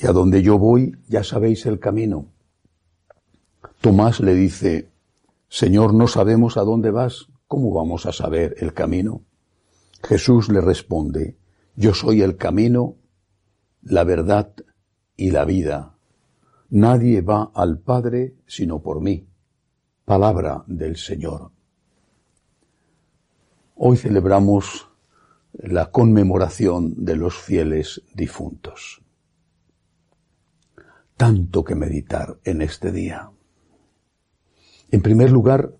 Y a donde yo voy ya sabéis el camino. Tomás le dice, Señor, no sabemos a dónde vas, ¿cómo vamos a saber el camino? Jesús le responde, Yo soy el camino, la verdad y la vida. Nadie va al Padre sino por mí. Palabra del Señor. Hoy celebramos la conmemoración de los fieles difuntos. Tanto que meditar en este día. En primer lugar,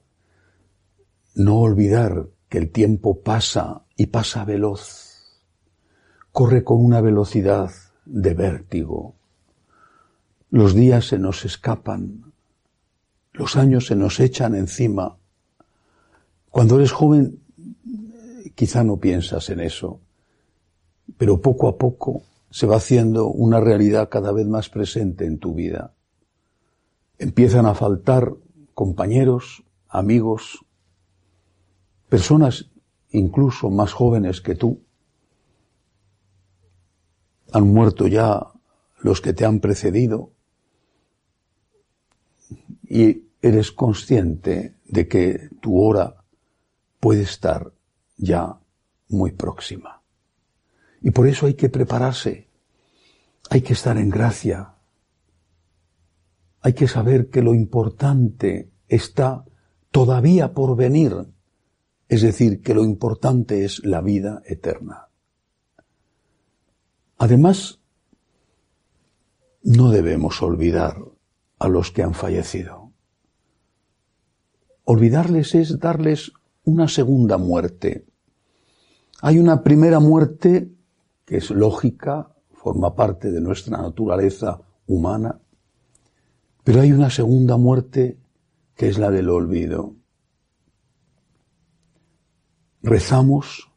no olvidar que el tiempo pasa y pasa veloz. Corre con una velocidad de vértigo. Los días se nos escapan, los años se nos echan encima. Cuando eres joven, quizá no piensas en eso, pero poco a poco se va haciendo una realidad cada vez más presente en tu vida. Empiezan a faltar compañeros, amigos, personas incluso más jóvenes que tú. Han muerto ya los que te han precedido y eres consciente de que tu hora puede estar ya muy próxima. Y por eso hay que prepararse, hay que estar en gracia, hay que saber que lo importante está todavía por venir, es decir, que lo importante es la vida eterna. Además, no debemos olvidar a los que han fallecido. Olvidarles es darles una segunda muerte. Hay una primera muerte que es lógica, forma parte de nuestra naturaleza humana, pero hay una segunda muerte que es la del olvido. Rezamos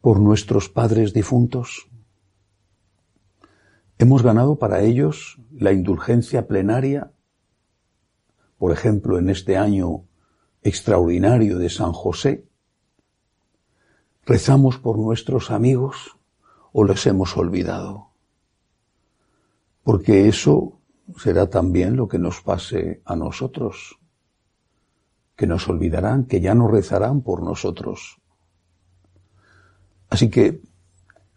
por nuestros padres difuntos. Hemos ganado para ellos la indulgencia plenaria por ejemplo, en este año extraordinario de San José, rezamos por nuestros amigos o les hemos olvidado. Porque eso será también lo que nos pase a nosotros, que nos olvidarán, que ya no rezarán por nosotros. Así que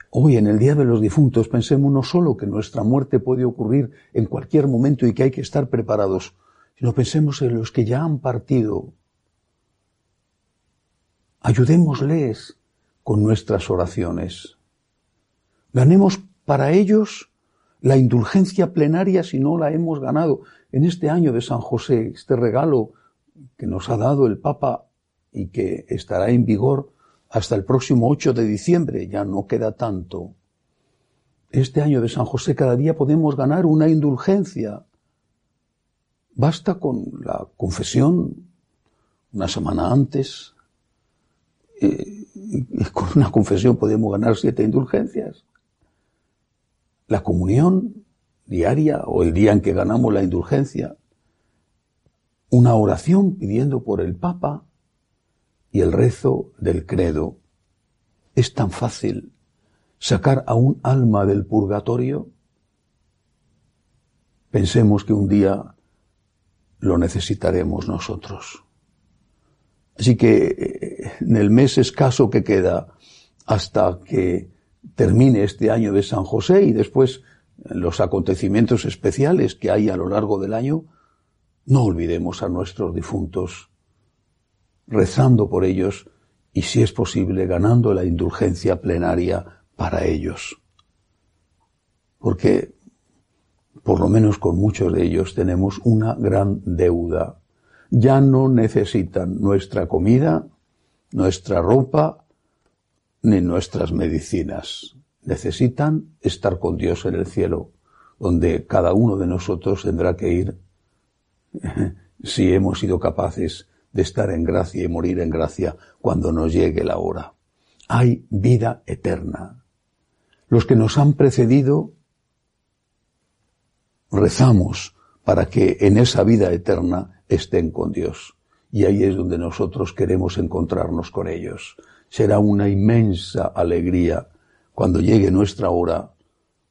hoy en el Día de los Difuntos pensemos no solo que nuestra muerte puede ocurrir en cualquier momento y que hay que estar preparados, sino pensemos en los que ya han partido. Ayudémosles con nuestras oraciones. Ganemos para ellos la indulgencia plenaria si no la hemos ganado en este año de San José, este regalo que nos ha dado el Papa y que estará en vigor hasta el próximo 8 de diciembre, ya no queda tanto. Este año de San José cada día podemos ganar una indulgencia Basta con la confesión una semana antes. Eh, y con una confesión podemos ganar siete indulgencias. La comunión diaria o el día en que ganamos la indulgencia. Una oración pidiendo por el Papa y el rezo del credo. Es tan fácil sacar a un alma del purgatorio. Pensemos que un día lo necesitaremos nosotros. Así que eh, en el mes escaso que queda hasta que termine este año de San José y después los acontecimientos especiales que hay a lo largo del año, no olvidemos a nuestros difuntos, rezando por ellos y si es posible ganando la indulgencia plenaria para ellos. Porque por lo menos con muchos de ellos, tenemos una gran deuda. Ya no necesitan nuestra comida, nuestra ropa, ni nuestras medicinas. Necesitan estar con Dios en el cielo, donde cada uno de nosotros tendrá que ir si hemos sido capaces de estar en gracia y morir en gracia cuando nos llegue la hora. Hay vida eterna. Los que nos han precedido rezamos para que en esa vida eterna estén con Dios. Y ahí es donde nosotros queremos encontrarnos con ellos. Será una inmensa alegría cuando llegue nuestra hora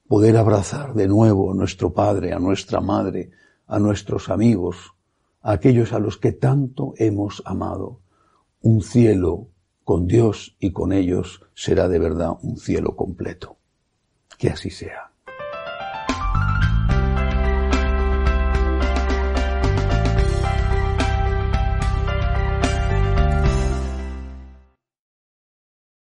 poder abrazar de nuevo a nuestro Padre, a nuestra Madre, a nuestros amigos, a aquellos a los que tanto hemos amado. Un cielo con Dios y con ellos será de verdad un cielo completo. Que así sea.